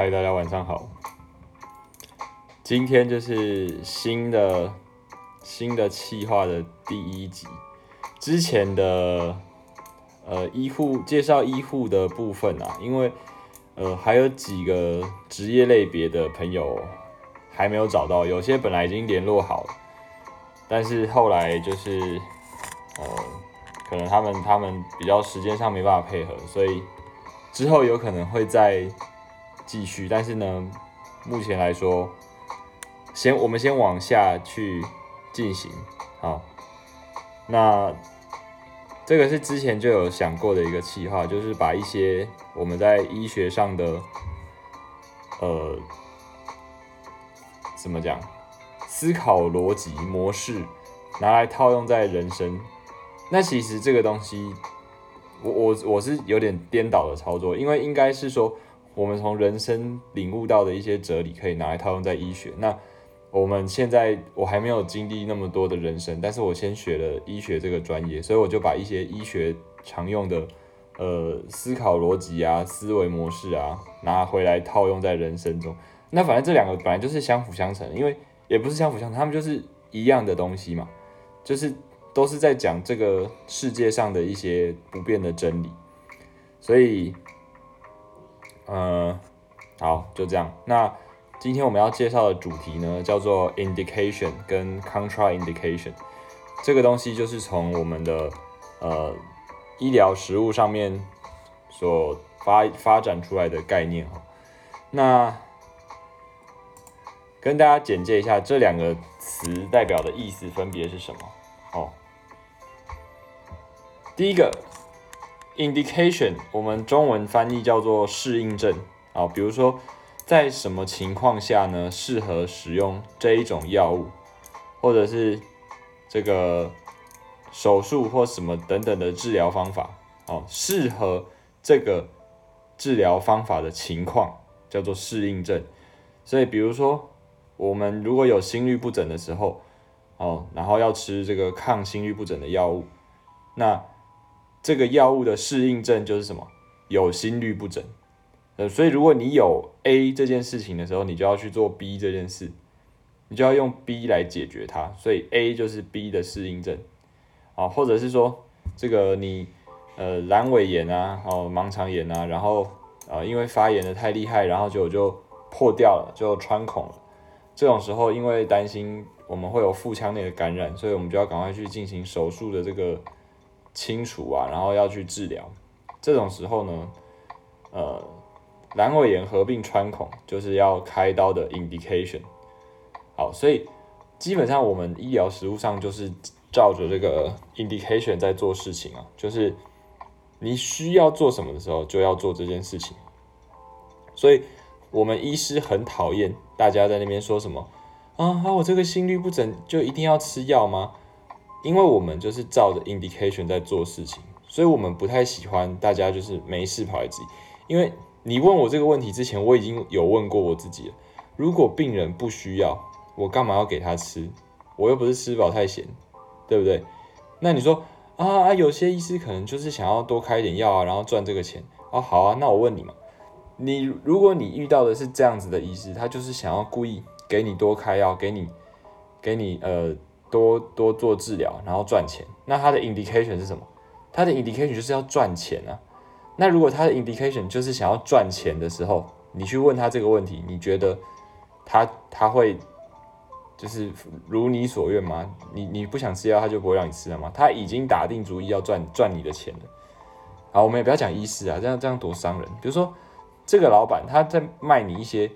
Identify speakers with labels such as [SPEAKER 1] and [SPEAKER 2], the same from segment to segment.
[SPEAKER 1] 嗨，大家晚上好。今天就是新的新的企划的第一集。之前的呃医护介绍医护的部分啊，因为呃还有几个职业类别的朋友还没有找到，有些本来已经联络好了，但是后来就是呃可能他们他们比较时间上没办法配合，所以之后有可能会在继续，但是呢，目前来说，先我们先往下去进行，好，那这个是之前就有想过的一个计划，就是把一些我们在医学上的，呃，怎么讲，思考逻辑模式拿来套用在人生。那其实这个东西，我我我是有点颠倒的操作，因为应该是说，我们从人生领悟到的一些哲理，可以拿来套用在医学。那我们现在我还没有经历那么多的人生，但是我先学了医学这个专业，所以我就把一些医学常用的呃思考逻辑啊、思维模式啊拿回来套用在人生中。那反正这两个本来就是相辅相成，因为也不是相辅相成，他们就是一样的东西嘛，就是都是在讲这个世界上的一些不变的真理。所以，呃，好，就这样。那。今天我们要介绍的主题呢，叫做 indication 跟 contraindication。这个东西就是从我们的呃医疗实务上面所发发展出来的概念哈。那跟大家简介一下这两个词代表的意思分别是什么哦。第一个 indication，我们中文翻译叫做适应症啊，比如说。在什么情况下呢？适合使用这一种药物，或者是这个手术或什么等等的治疗方法哦？适合这个治疗方法的情况叫做适应症。所以，比如说我们如果有心律不整的时候哦，然后要吃这个抗心律不整的药物，那这个药物的适应症就是什么？有心律不整。呃，所以如果你有 A 这件事情的时候，你就要去做 B 这件事，你就要用 B 来解决它。所以 A 就是 B 的适应症，啊，或者是说这个你呃阑尾炎啊，哦盲肠炎啊，然后呃因为发炎的太厉害，然后就就破掉了，就穿孔了。这种时候，因为担心我们会有腹腔内的感染，所以我们就要赶快去进行手术的这个清除啊，然后要去治疗。这种时候呢，呃。阑尾炎合并穿孔就是要开刀的 indication。好，所以基本上我们医疗实务上就是照着这个 indication 在做事情啊，就是你需要做什么的时候就要做这件事情。所以我们医师很讨厌大家在那边说什么啊，啊我这个心律不整就一定要吃药吗？因为我们就是照着 indication 在做事情，所以我们不太喜欢大家就是没事跑来质疑，因为。你问我这个问题之前，我已经有问过我自己了。如果病人不需要，我干嘛要给他吃？我又不是吃饱太闲，对不对？那你说啊啊，有些医师可能就是想要多开一点药啊，然后赚这个钱啊。好啊，那我问你嘛，你如果你遇到的是这样子的医师，他就是想要故意给你多开药，给你给你呃多多做治疗，然后赚钱。那他的 indication 是什么？他的 indication 就是要赚钱啊。那如果他的 indication 就是想要赚钱的时候，你去问他这个问题，你觉得他他会就是如你所愿吗？你你不想吃药，他就不会让你吃了吗？他已经打定主意要赚赚你的钱了。好，我们也不要讲医师啊，这样这样多伤人。比如说这个老板他在卖你一些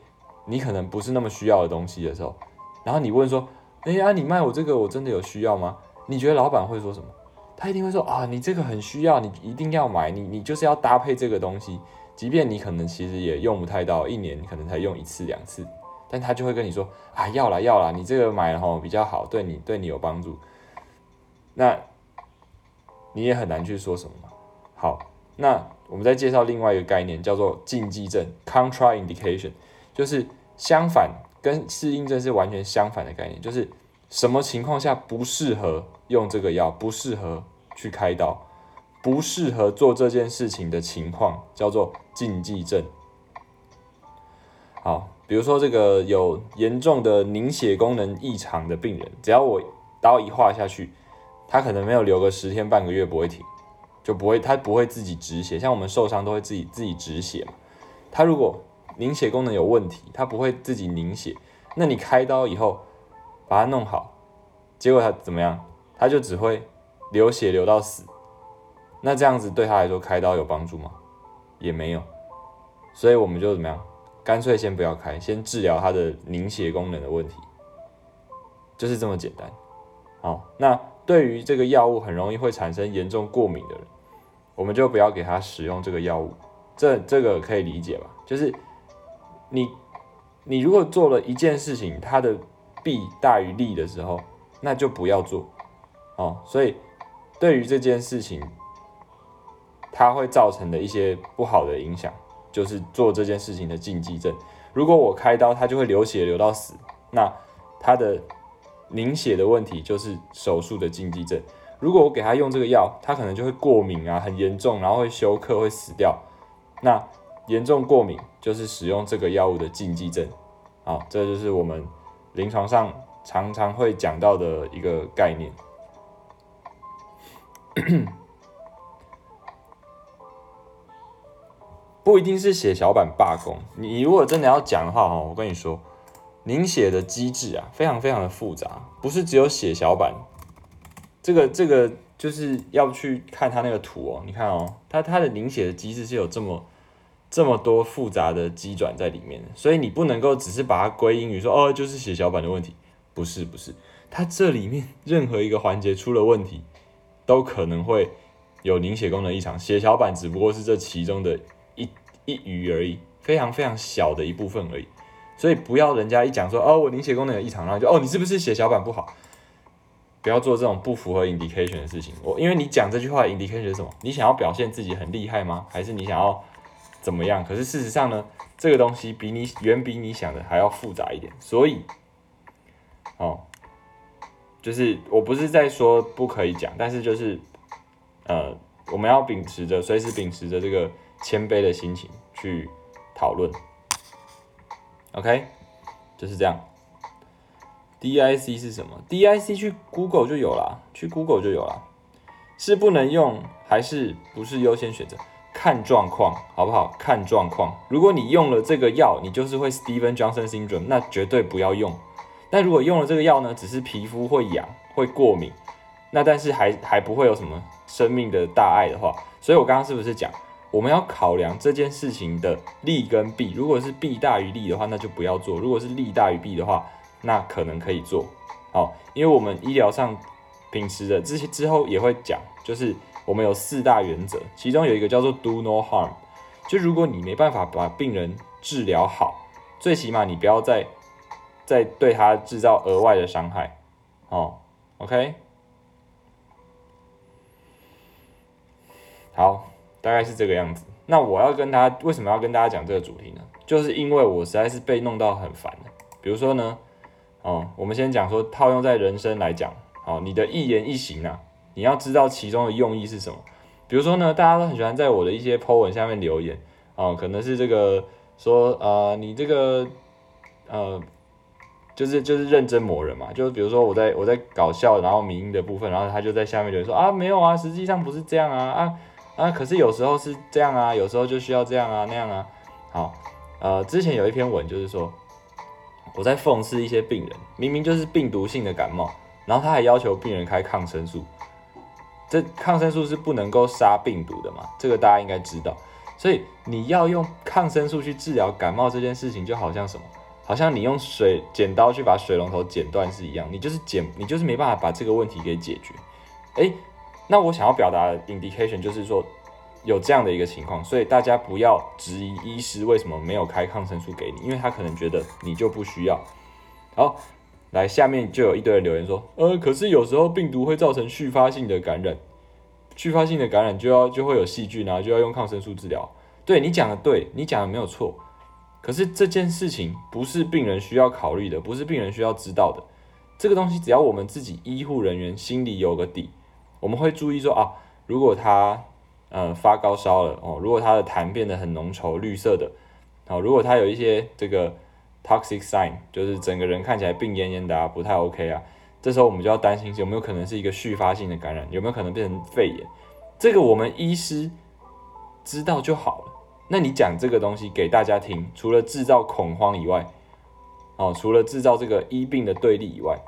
[SPEAKER 1] 你可能不是那么需要的东西的时候，然后你问说，哎呀，你卖我这个我真的有需要吗？你觉得老板会说什么？他一定会说啊，你这个很需要，你一定要买，你你就是要搭配这个东西，即便你可能其实也用不太到，一年可能才用一次两次，但他就会跟你说啊，要啦要啦，你这个买了吼比较好，对你对你有帮助，那你也很难去说什么嘛。好，那我们再介绍另外一个概念，叫做禁忌症 （contraindication），就是相反，跟适应症是完全相反的概念，就是什么情况下不适合。用这个药不适合去开刀，不适合做这件事情的情况叫做禁忌症。好，比如说这个有严重的凝血功能异常的病人，只要我刀一划下去，他可能没有流个十天半个月不会停，就不会他不会自己止血，像我们受伤都会自己自己止血嘛。他如果凝血功能有问题，他不会自己凝血，那你开刀以后把它弄好，结果他怎么样？他就只会流血流到死。那这样子对他来说开刀有帮助吗？也没有。所以我们就怎么样？干脆先不要开，先治疗他的凝血功能的问题，就是这么简单。好，那对于这个药物很容易会产生严重过敏的人，我们就不要给他使用这个药物。这这个可以理解吧？就是你你如果做了一件事情，它的弊大于利的时候，那就不要做。哦，所以对于这件事情，它会造成的一些不好的影响。就是做这件事情的禁忌症。如果我开刀，他就会流血流到死，那他的凝血的问题就是手术的禁忌症。如果我给他用这个药，他可能就会过敏啊，很严重，然后会休克，会死掉。那严重过敏就是使用这个药物的禁忌症。好，这就是我们临床上常常会讲到的一个概念。不一定是血小板罢工，你如果真的要讲的话哦，我跟你说，凝血的机制啊，非常非常的复杂，不是只有血小板，这个这个就是要去看它那个图哦，你看哦，它它的凝血的机制是有这么这么多复杂的机转在里面，所以你不能够只是把它归因于说哦，就是血小板的问题，不是不是，它这里面任何一个环节出了问题，都可能会有凝血功能异常，血小板只不过是这其中的一。一隅而已，非常非常小的一部分而已，所以不要人家一讲说哦，我凝血功能有异常，然后就哦，你是不是血小板不好？不要做这种不符合 indication 的事情。我因为你讲这句话 indication 是什么？你想要表现自己很厉害吗？还是你想要怎么样？可是事实上呢，这个东西比你远比你想的还要复杂一点。所以，哦，就是我不是在说不可以讲，但是就是呃，我们要秉持着随时秉持着这个。谦卑的心情去讨论，OK，就是这样。DIC 是什么？DIC 去 Google 就有了，去 Google 就有了。是不能用还是不是优先选择？看状况，好不好？看状况。如果你用了这个药，你就是会 Steven Johnson syndrome，那绝对不要用。但如果用了这个药呢，只是皮肤会痒、会过敏，那但是还还不会有什么生命的大碍的话，所以我刚刚是不是讲？我们要考量这件事情的利跟弊，如果是弊大于利的话，那就不要做；如果是利大于弊的话，那可能可以做。好，因为我们医疗上平时的之之后也会讲，就是我们有四大原则，其中有一个叫做 do no harm，就如果你没办法把病人治疗好，最起码你不要再再对他制造额外的伤害。哦，OK，好。大概是这个样子。那我要跟他为什么要跟大家讲这个主题呢？就是因为我实在是被弄到很烦了。比如说呢，哦，我们先讲说套用在人生来讲，哦，你的一言一行啊，你要知道其中的用意是什么。比如说呢，大家都很喜欢在我的一些 po 文下面留言，哦，可能是这个说，呃，你这个，呃，就是就是认真磨人嘛。就是比如说我在我在搞笑，然后民音的部分，然后他就在下面留言说啊，没有啊，实际上不是这样啊，啊。啊，可是有时候是这样啊，有时候就需要这样啊那样啊。好，呃，之前有一篇文就是说，我在讽刺一些病人，明明就是病毒性的感冒，然后他还要求病人开抗生素。这抗生素是不能够杀病毒的嘛？这个大家应该知道。所以你要用抗生素去治疗感冒这件事情，就好像什么？好像你用水剪刀去把水龙头剪断是一样，你就是剪，你就是没办法把这个问题给解决。哎。那我想要表达的 indication 就是说有这样的一个情况，所以大家不要质疑医师为什么没有开抗生素给你，因为他可能觉得你就不需要。好，来下面就有一堆人留言说，呃，可是有时候病毒会造成续发性的感染，续发性的感染就要就会有细菌啊，就要用抗生素治疗。对你讲的对，你讲的没有错。可是这件事情不是病人需要考虑的，不是病人需要知道的。这个东西只要我们自己医护人员心里有个底。我们会注意说啊，如果他呃发高烧了哦，如果他的痰变得很浓稠绿色的，好，如果他有一些这个 toxic sign，就是整个人看起来病恹恹的啊，不太 OK 啊，这时候我们就要担心有没有可能是一个续发性的感染，有没有可能变成肺炎？这个我们医师知道就好了。那你讲这个东西给大家听，除了制造恐慌以外，哦，除了制造这个医病的对立以外，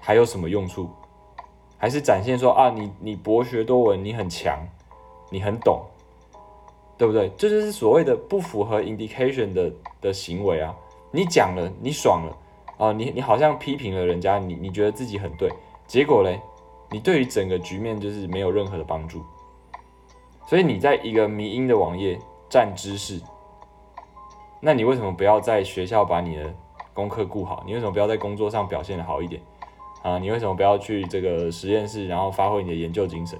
[SPEAKER 1] 还有什么用处？还是展现说啊，你你博学多闻，你很强，你很懂，对不对？这就是所谓的不符合 indication 的的行为啊！你讲了，你爽了啊，你你好像批评了人家，你你觉得自己很对，结果嘞，你对于整个局面就是没有任何的帮助。所以你在一个迷因的网页占知识，那你为什么不要在学校把你的功课顾好？你为什么不要在工作上表现的好一点？啊，你为什么不要去这个实验室，然后发挥你的研究精神？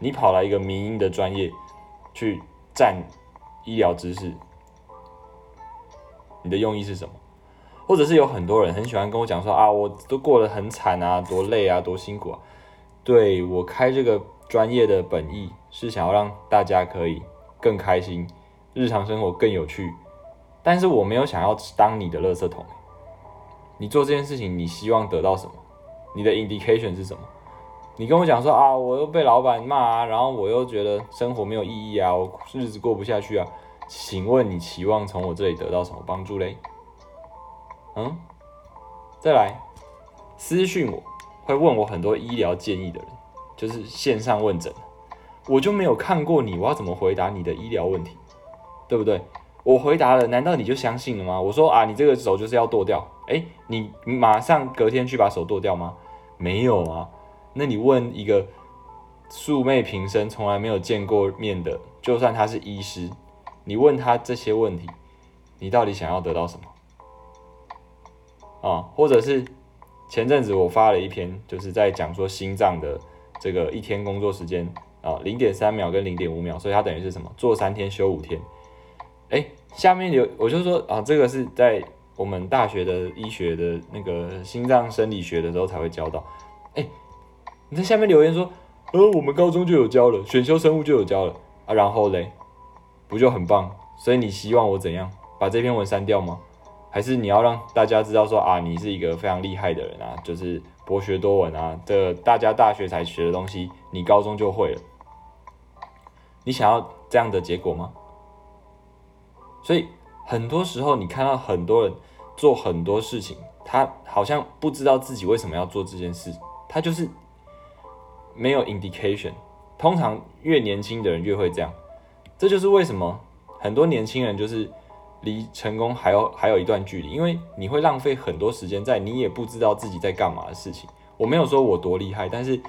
[SPEAKER 1] 你跑来一个民营的专业去占医疗知识，你的用意是什么？或者是有很多人很喜欢跟我讲说啊，我都过得很惨啊，多累啊，多辛苦啊。对我开这个专业的本意是想要让大家可以更开心，日常生活更有趣，但是我没有想要当你的垃圾桶。你做这件事情，你希望得到什么？你的 indication 是什么？你跟我讲说啊，我又被老板骂啊，然后我又觉得生活没有意义啊，我日子过不下去啊。请问你期望从我这里得到什么帮助嘞？嗯，再来私讯我会问我很多医疗建议的人，就是线上问诊，我就没有看过你，我要怎么回答你的医疗问题？对不对？我回答了，难道你就相信了吗？我说啊，你这个手就是要剁掉，哎，你马上隔天去把手剁掉吗？没有啊，那你问一个素昧平生、从来没有见过面的，就算他是医师，你问他这些问题，你到底想要得到什么？啊，或者是前阵子我发了一篇，就是在讲说心脏的这个一天工作时间啊，零点三秒跟零点五秒，所以它等于是什么？做三天休五天。哎，下面有我就说啊，这个是在我们大学的医学的那个心脏生理学的时候才会教到。哎，你在下面留言说，呃，我们高中就有教了，选修生物就有教了啊，然后嘞，不就很棒？所以你希望我怎样把这篇文删掉吗？还是你要让大家知道说啊，你是一个非常厉害的人啊，就是博学多闻啊，这大家大学才学的东西，你高中就会了？你想要这样的结果吗？所以很多时候，你看到很多人做很多事情，他好像不知道自己为什么要做这件事，他就是没有 indication。通常越年轻的人越会这样，这就是为什么很多年轻人就是离成功还有还有一段距离，因为你会浪费很多时间在你也不知道自己在干嘛的事情。我没有说我多厉害，但是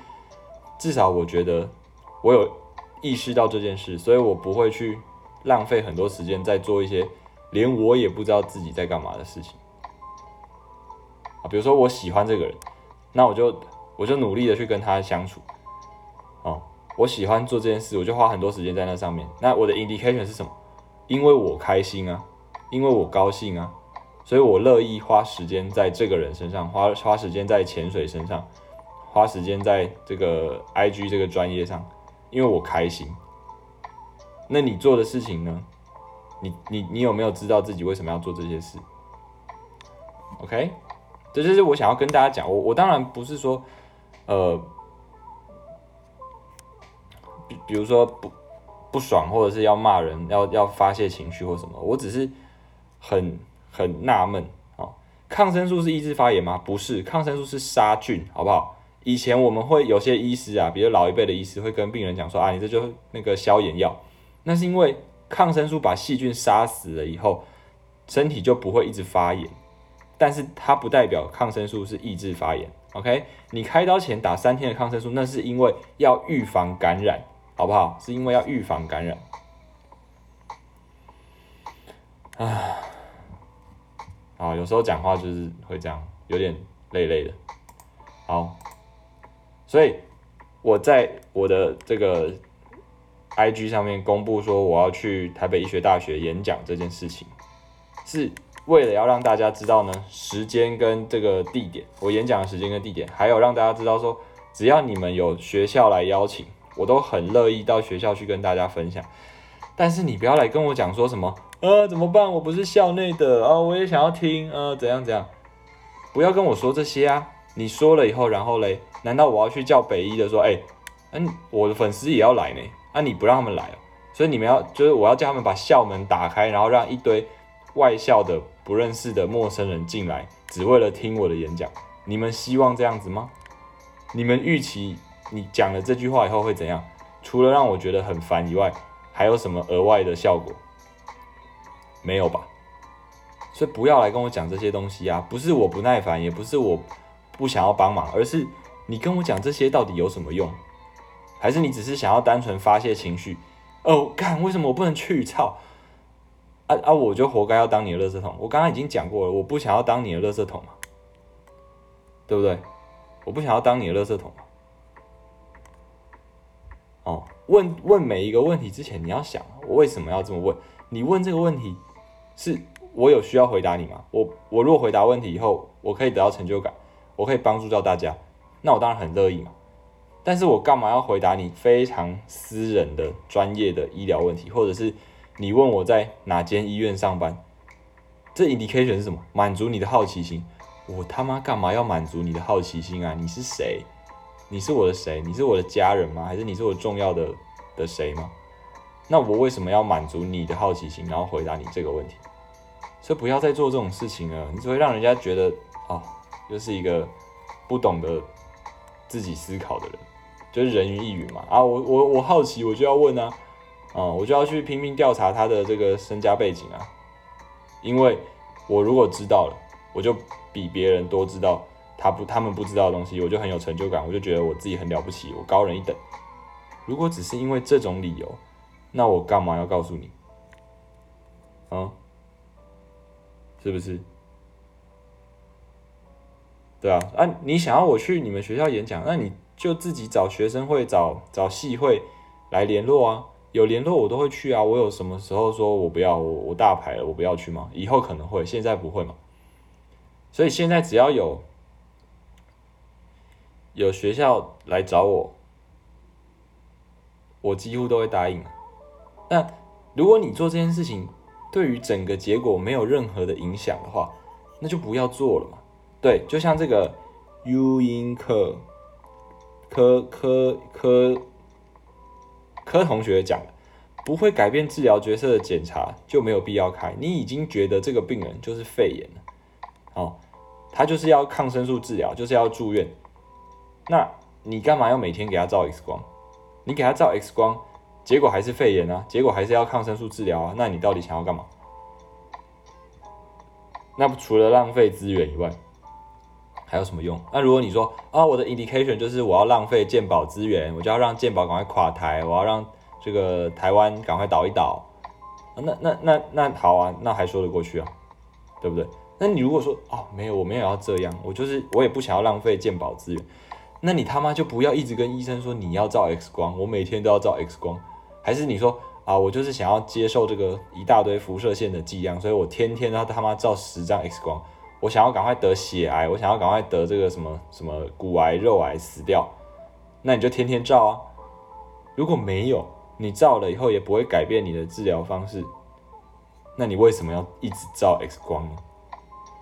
[SPEAKER 1] 至少我觉得我有意识到这件事，所以我不会去。浪费很多时间在做一些连我也不知道自己在干嘛的事情啊，比如说我喜欢这个人，那我就我就努力的去跟他相处，我喜欢做这件事，我就花很多时间在那上面。那我的 indication 是什么？因为我开心啊，因为我高兴啊，所以我乐意花时间在这个人身上，花花时间在潜水身上，花时间在这个 IG 这个专业上，因为我开心。那你做的事情呢？你你你有没有知道自己为什么要做这些事？OK，这就是我想要跟大家讲。我我当然不是说，呃，比如说不不爽，或者是要骂人，要要发泄情绪或什么。我只是很很纳闷啊，抗生素是抑制发炎吗？不是，抗生素是杀菌，好不好？以前我们会有些医师啊，比如老一辈的医师会跟病人讲说啊，你这就那个消炎药。那是因为抗生素把细菌杀死了以后，身体就不会一直发炎，但是它不代表抗生素是抑制发炎。OK，你开刀前打三天的抗生素，那是因为要预防感染，好不好？是因为要预防感染。啊，啊，有时候讲话就是会这样，有点累累的。好，所以我在我的这个。I G 上面公布说我要去台北医学大学演讲这件事情，是为了要让大家知道呢时间跟这个地点，我演讲的时间跟地点，还有让大家知道说，只要你们有学校来邀请，我都很乐意到学校去跟大家分享。但是你不要来跟我讲说什么呃，怎么办？我不是校内的啊，我也想要听，呃，怎样怎样？不要跟我说这些啊！你说了以后，然后嘞，难道我要去叫北一的说，哎，嗯，我的粉丝也要来呢？啊，你不让他们来，所以你们要，就是我要叫他们把校门打开，然后让一堆外校的不认识的陌生人进来，只为了听我的演讲。你们希望这样子吗？你们预期你讲了这句话以后会怎样？除了让我觉得很烦以外，还有什么额外的效果？没有吧？所以不要来跟我讲这些东西啊！不是我不耐烦，也不是我不想要帮忙，而是你跟我讲这些到底有什么用？还是你只是想要单纯发泄情绪？哦，干，为什么我不能去？操！啊啊！我就活该要当你的垃圾桶。我刚刚已经讲过了，我不想要当你的垃圾桶嘛，对不对？我不想要当你的垃圾桶。哦，问问每一个问题之前，你要想我为什么要这么问？你问这个问题。是我有需要回答你吗？我我如果回答问题以后，我可以得到成就感，我可以帮助到大家，那我当然很乐意嘛。但是我干嘛要回答你非常私人的专业的医疗问题，或者是你问我在哪间医院上班？这 indication 是什么？满足你的好奇心。我他妈干嘛要满足你的好奇心啊？你是谁？你是我的谁？你是我的家人吗？还是你是我重要的的谁吗？那我为什么要满足你的好奇心，然后回答你这个问题？所以不要再做这种事情了，你只会让人家觉得哦，又是一个不懂得自己思考的人，就是人云亦云嘛。啊，我我我好奇，我就要问啊，啊，我就要去拼命调查他的这个身家背景啊，因为我如果知道了，我就比别人多知道他不他们不知道的东西，我就很有成就感，我就觉得我自己很了不起，我高人一等。如果只是因为这种理由，那我干嘛要告诉你？啊？是不是？对啊，啊，你想要我去你们学校演讲，那你就自己找学生会、找找系会来联络啊。有联络我都会去啊。我有什么时候说我不要，我我大牌了，我不要去吗？以后可能会，现在不会嘛。所以现在只要有有学校来找我，我几乎都会答应。那如果你做这件事情，对于整个结果没有任何的影响的话，那就不要做了嘛。对，就像这个 U 音科科科科科同学讲的，不会改变治疗角色的检查就没有必要开。你已经觉得这个病人就是肺炎了，哦，他就是要抗生素治疗，就是要住院，那你干嘛要每天给他照 X 光？你给他照 X 光。结果还是肺炎啊，结果还是要抗生素治疗啊，那你到底想要干嘛？那不除了浪费资源以外，还有什么用？那如果你说啊，我的 indication 就是我要浪费健保资源，我就要让健保赶快垮台，我要让这个台湾赶快倒一倒，那那那那好啊，那还说得过去啊，对不对？那你如果说哦，没有，我没有要这样，我就是我也不想要浪费健保资源，那你他妈就不要一直跟医生说你要照 X 光，我每天都要照 X 光。还是你说啊，我就是想要接受这个一大堆辐射线的剂量，所以我天天他他妈照十张 X 光，我想要赶快得血癌，我想要赶快得这个什么什么骨癌、肉癌死掉，那你就天天照啊。如果没有，你照了以后也不会改变你的治疗方式，那你为什么要一直照 X 光呢？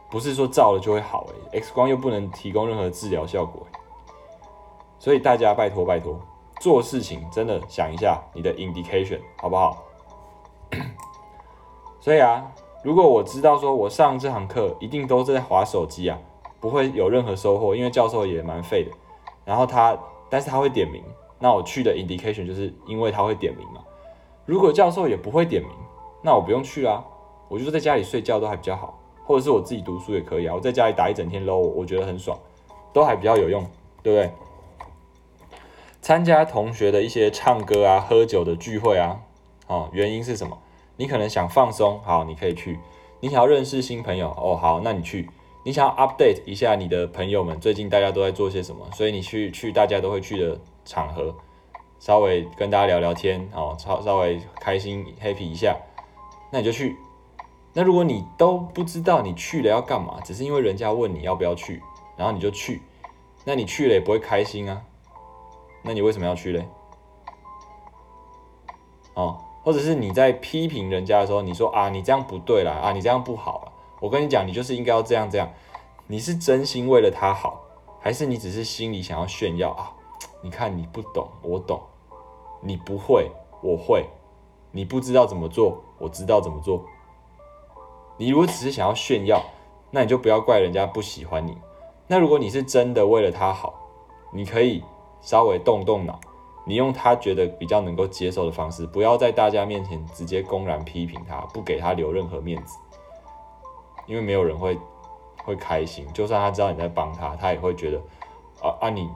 [SPEAKER 1] 不是说照了就会好诶 x 光又不能提供任何治疗效果，所以大家拜托拜托。做事情真的想一下你的 indication 好不好？所以啊，如果我知道说我上这堂课一定都是在划手机啊，不会有任何收获，因为教授也蛮废的。然后他，但是他会点名，那我去的 indication 就是因为他会点名嘛。如果教授也不会点名，那我不用去啊，我就在家里睡觉都还比较好，或者是我自己读书也可以啊。我在家里打一整天 low，我觉得很爽，都还比较有用，对不对？参加同学的一些唱歌啊、喝酒的聚会啊，哦，原因是什么？你可能想放松，好，你可以去；你想要认识新朋友，哦，好，那你去；你想要 update 一下你的朋友们最近大家都在做些什么，所以你去去大家都会去的场合，稍微跟大家聊聊天，哦，稍稍微开心 happy 一下，那你就去。那如果你都不知道你去了要干嘛，只是因为人家问你要不要去，然后你就去，那你去了也不会开心啊。那你为什么要去嘞？哦，或者是你在批评人家的时候，你说啊你这样不对啦，啊你这样不好了，我跟你讲，你就是应该要这样这样，你是真心为了他好，还是你只是心里想要炫耀啊？你看你不懂，我懂，你不会，我会，你不知道怎么做，我知道怎么做。你如果只是想要炫耀，那你就不要怪人家不喜欢你。那如果你是真的为了他好，你可以稍微动动脑。你用他觉得比较能够接受的方式，不要在大家面前直接公然批评他，不给他留任何面子，因为没有人会会开心。就算他知道你在帮他，他也会觉得啊啊你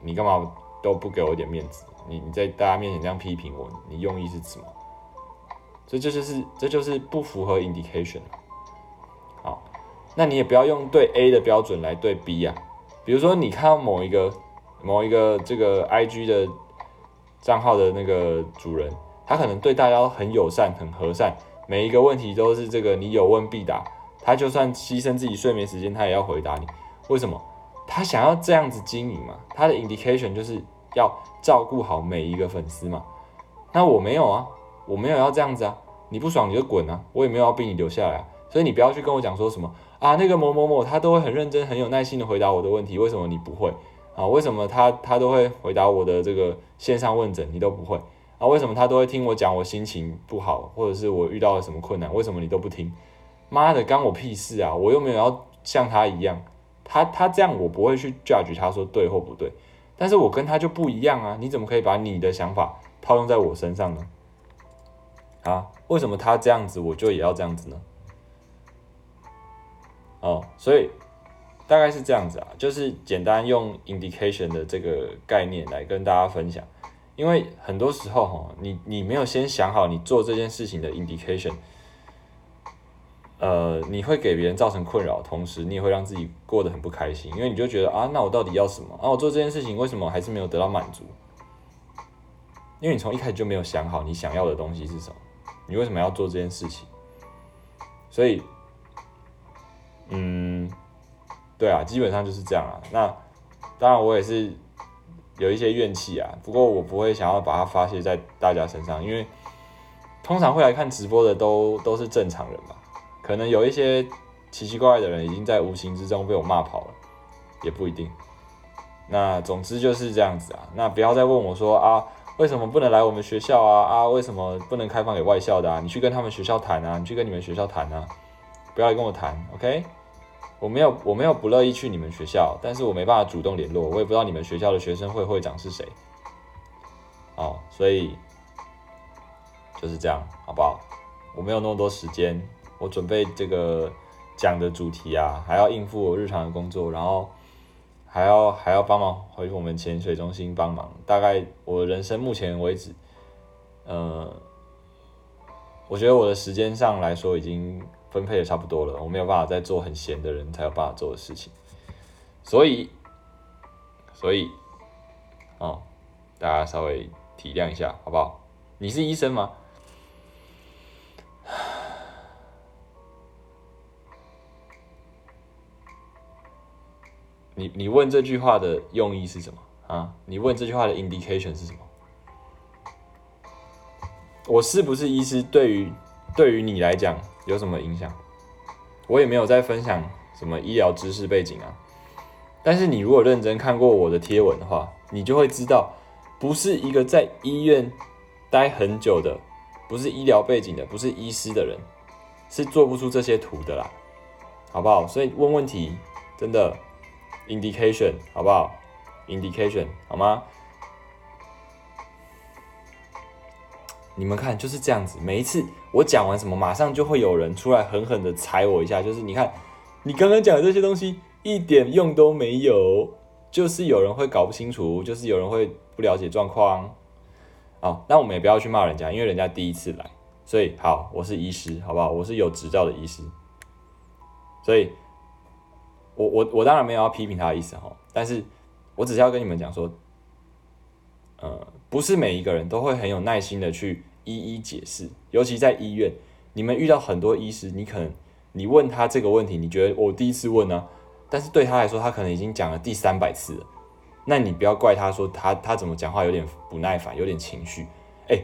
[SPEAKER 1] 你干嘛都不给我一点面子？你你在大家面前这样批评我，你用意是什么？所以这就是这就是不符合 indication。好，那你也不要用对 A 的标准来对 B 啊。比如说你看到某一个某一个这个 IG 的。账号的那个主人，他可能对大家都很友善、很和善，每一个问题都是这个你有问必答。他就算牺牲自己睡眠时间，他也要回答你。为什么？他想要这样子经营嘛？他的 indication 就是要照顾好每一个粉丝嘛。那我没有啊，我没有要这样子啊。你不爽你就滚啊，我也没有要逼你留下来。所以你不要去跟我讲说什么啊，那个某某某他都会很认真、很有耐心的回答我的问题，为什么你不会？啊，为什么他他都会回答我的这个线上问诊，你都不会啊？为什么他都会听我讲我心情不好，或者是我遇到了什么困难，为什么你都不听？妈的，干我屁事啊！我又没有要像他一样，他他这样我不会去 judge 他说对或不对，但是我跟他就不一样啊！你怎么可以把你的想法套用在我身上呢？啊，为什么他这样子我就也要这样子呢？哦，所以。大概是这样子啊，就是简单用 indication 的这个概念来跟大家分享，因为很多时候哈，你你没有先想好你做这件事情的 indication，呃，你会给别人造成困扰，同时你也会让自己过得很不开心，因为你就觉得啊，那我到底要什么？啊，我做这件事情为什么还是没有得到满足？因为你从一开始就没有想好你想要的东西是什么，你为什么要做这件事情？所以，嗯。对啊，基本上就是这样啊。那当然，我也是有一些怨气啊。不过我不会想要把它发泄在大家身上，因为通常会来看直播的都都是正常人吧。可能有一些奇奇怪怪的人已经在无形之中被我骂跑了，也不一定。那总之就是这样子啊。那不要再问我说啊，为什么不能来我们学校啊？啊，为什么不能开放给外校的啊？你去跟他们学校谈啊，你去跟你们学校谈啊，不要来跟我谈，OK？我没有，我没有不乐意去你们学校，但是我没办法主动联络，我也不知道你们学校的学生会会长是谁。哦，所以就是这样，好不好？我没有那么多时间，我准备这个讲的主题啊，还要应付我日常的工作，然后还要还要帮忙回我们潜水中心帮忙。大概我人生目前为止，呃，我觉得我的时间上来说已经。分配的差不多了，我没有办法再做很闲的人才有办法做的事情，所以，所以，哦，大家稍微体谅一下，好不好？你是医生吗？你你问这句话的用意是什么啊？你问这句话的 indication 是什么？我是不是医师？对于对于你来讲？有什么影响？我也没有在分享什么医疗知识背景啊。但是你如果认真看过我的贴文的话，你就会知道，不是一个在医院待很久的，不是医疗背景的，不是医师的人，是做不出这些图的啦，好不好？所以问问题真的 indication 好不好？indication 好吗？你们看就是这样子，每一次我讲完什么，马上就会有人出来狠狠的踩我一下。就是你看，你刚刚讲的这些东西一点用都没有，就是有人会搞不清楚，就是有人会不了解状况。好，那我们也不要去骂人家，因为人家第一次来。所以好，我是医师，好不好？我是有执照的医师。所以，我我我当然没有要批评他的意思哈，但是我只是要跟你们讲说。呃，不是每一个人都会很有耐心的去一一解释，尤其在医院，你们遇到很多医师，你可能你问他这个问题，你觉得我第一次问呢，但是对他来说，他可能已经讲了第三百次了，那你不要怪他说他他怎么讲话有点不耐烦，有点情绪，哎，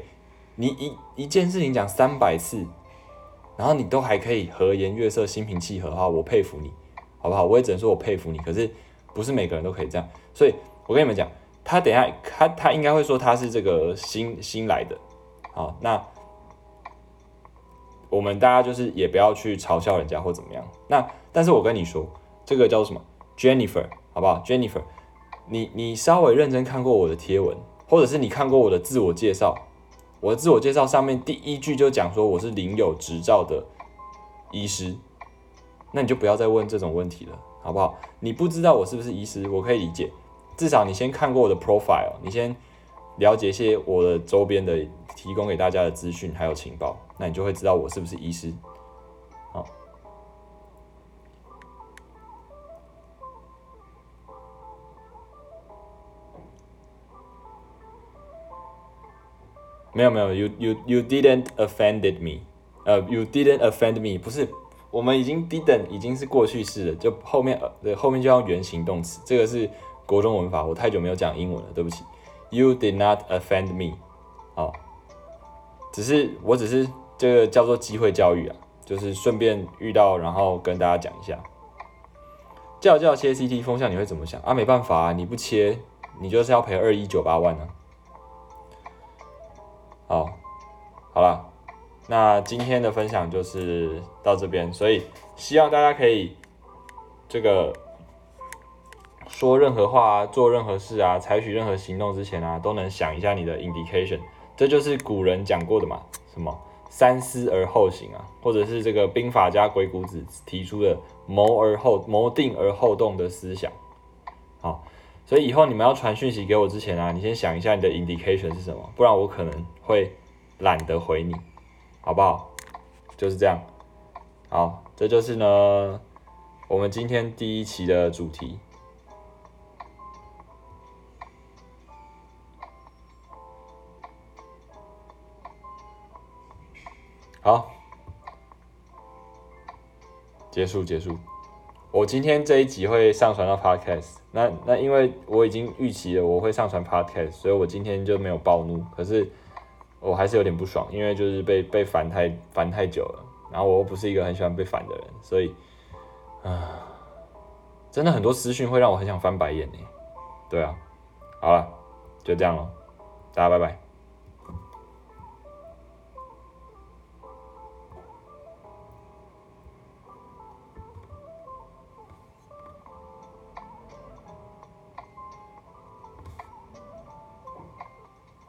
[SPEAKER 1] 你一一件事情讲三百次，然后你都还可以和颜悦色、心平气和的话，我佩服你，好不好？我也只能说我佩服你。可是不是每个人都可以这样，所以我跟你们讲，他等下他他应该会说他是这个新新来的，好，那我们大家就是也不要去嘲笑人家或怎么样。那但是我跟你说，这个叫做什么？Jennifer，好不好？Jennifer，你你稍微认真看过我的贴文，或者是你看过我的自我介绍。我的自我介绍上面第一句就讲说我是领有执照的医师，那你就不要再问这种问题了，好不好？你不知道我是不是医师，我可以理解，至少你先看过我的 profile，你先了解一些我的周边的提供给大家的资讯还有情报，那你就会知道我是不是医师。好，没有没有，you you you didn't offended me，呃，you didn't offend me，不是，我们已经 didn't 已经是过去式了，就后面呃后面就要原形动词，这个是国中文法，我太久没有讲英文了，对不起，you did not offend me，好，只是我只是这个叫做机会教育啊，就是顺便遇到，然后跟大家讲一下，叫叫切 CT 风向你会怎么想？啊？没办法啊，你不切，你就是要赔二一九八万呢。好，好了，那今天的分享就是到这边，所以希望大家可以这个说任何话啊、做任何事啊、采取任何行动之前啊，都能想一下你的 indication，这就是古人讲过的嘛，什么三思而后行啊，或者是这个兵法家鬼谷子提出的谋而后谋定而后动的思想。好。所以以后你们要传讯息给我之前啊，你先想一下你的 indication 是什么，不然我可能会懒得回你，好不好？就是这样。好，这就是呢我们今天第一期的主题。好，结束结束。我今天这一集会上传到 Podcast，那那因为我已经预期了我会上传 Podcast，所以我今天就没有暴怒。可是我还是有点不爽，因为就是被被烦太烦太久了，然后我又不是一个很喜欢被烦的人，所以啊，真的很多私讯会让我很想翻白眼呢。对啊，好了，就这样了，大家拜拜。